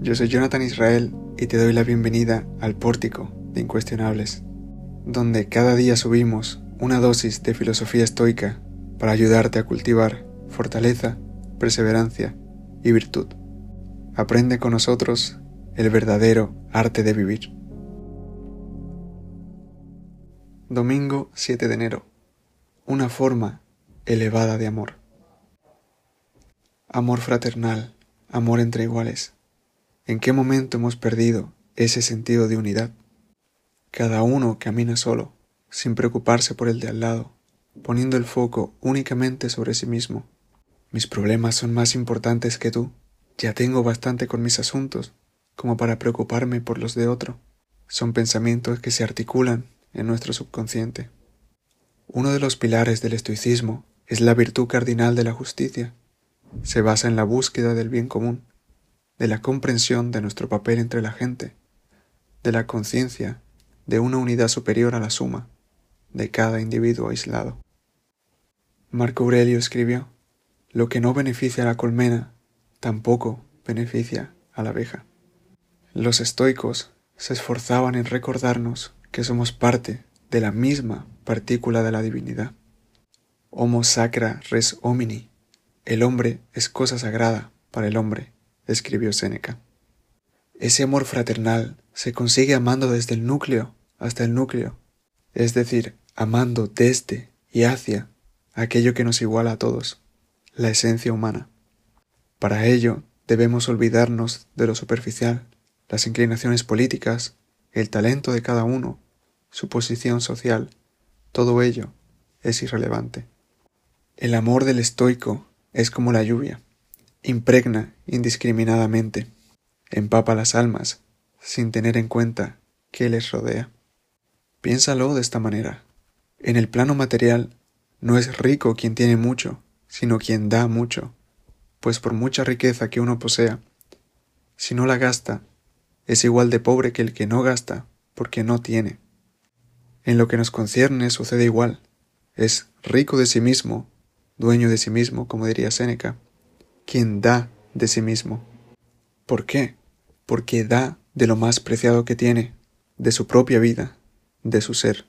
yo soy Jonathan Israel y te doy la bienvenida al Pórtico de Incuestionables, donde cada día subimos una dosis de filosofía estoica para ayudarte a cultivar fortaleza, perseverancia y virtud. Aprende con nosotros el verdadero arte de vivir. Domingo 7 de enero. Una forma elevada de amor. Amor fraternal, amor entre iguales. ¿En qué momento hemos perdido ese sentido de unidad? Cada uno camina solo, sin preocuparse por el de al lado, poniendo el foco únicamente sobre sí mismo. Mis problemas son más importantes que tú. Ya tengo bastante con mis asuntos como para preocuparme por los de otro. Son pensamientos que se articulan en nuestro subconsciente. Uno de los pilares del estoicismo es la virtud cardinal de la justicia, se basa en la búsqueda del bien común, de la comprensión de nuestro papel entre la gente, de la conciencia de una unidad superior a la suma de cada individuo aislado. Marco Aurelio escribió, lo que no beneficia a la colmena, tampoco beneficia a la abeja. Los estoicos se esforzaban en recordarnos que somos parte de la misma partícula de la divinidad. Homo sacra res homini, el hombre es cosa sagrada para el hombre, escribió Séneca. Ese amor fraternal se consigue amando desde el núcleo hasta el núcleo, es decir, amando desde y hacia aquello que nos iguala a todos, la esencia humana. Para ello debemos olvidarnos de lo superficial, las inclinaciones políticas, el talento de cada uno, su posición social, todo ello es irrelevante. El amor del estoico es como la lluvia, impregna indiscriminadamente, empapa las almas sin tener en cuenta qué les rodea. Piénsalo de esta manera. En el plano material no es rico quien tiene mucho, sino quien da mucho, pues por mucha riqueza que uno posea, si no la gasta, es igual de pobre que el que no gasta porque no tiene. En lo que nos concierne sucede igual, es rico de sí mismo dueño de sí mismo, como diría Séneca, quien da de sí mismo. ¿Por qué? Porque da de lo más preciado que tiene, de su propia vida, de su ser.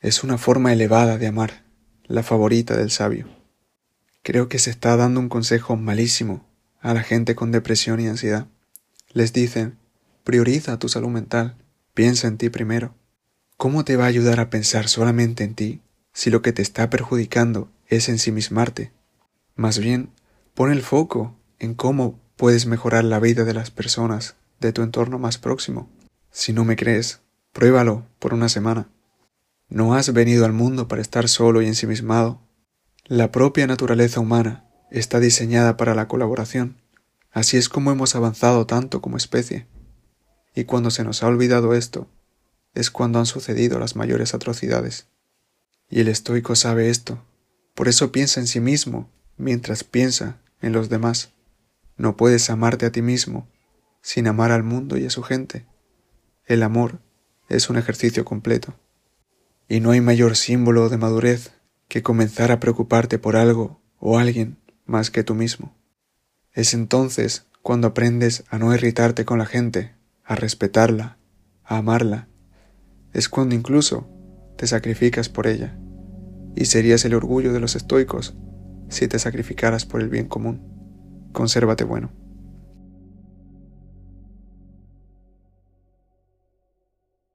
Es una forma elevada de amar, la favorita del sabio. Creo que se está dando un consejo malísimo a la gente con depresión y ansiedad. Les dicen, prioriza tu salud mental, piensa en ti primero. ¿Cómo te va a ayudar a pensar solamente en ti si lo que te está perjudicando es ensimismarte. Más bien, pon el foco en cómo puedes mejorar la vida de las personas de tu entorno más próximo. Si no me crees, pruébalo por una semana. No has venido al mundo para estar solo y ensimismado. La propia naturaleza humana está diseñada para la colaboración. Así es como hemos avanzado tanto como especie. Y cuando se nos ha olvidado esto, es cuando han sucedido las mayores atrocidades. Y el estoico sabe esto, por eso piensa en sí mismo mientras piensa en los demás. No puedes amarte a ti mismo sin amar al mundo y a su gente. El amor es un ejercicio completo. Y no hay mayor símbolo de madurez que comenzar a preocuparte por algo o alguien más que tú mismo. Es entonces cuando aprendes a no irritarte con la gente, a respetarla, a amarla. Es cuando incluso te sacrificas por ella y serías el orgullo de los estoicos si te sacrificaras por el bien común. Consérvate bueno.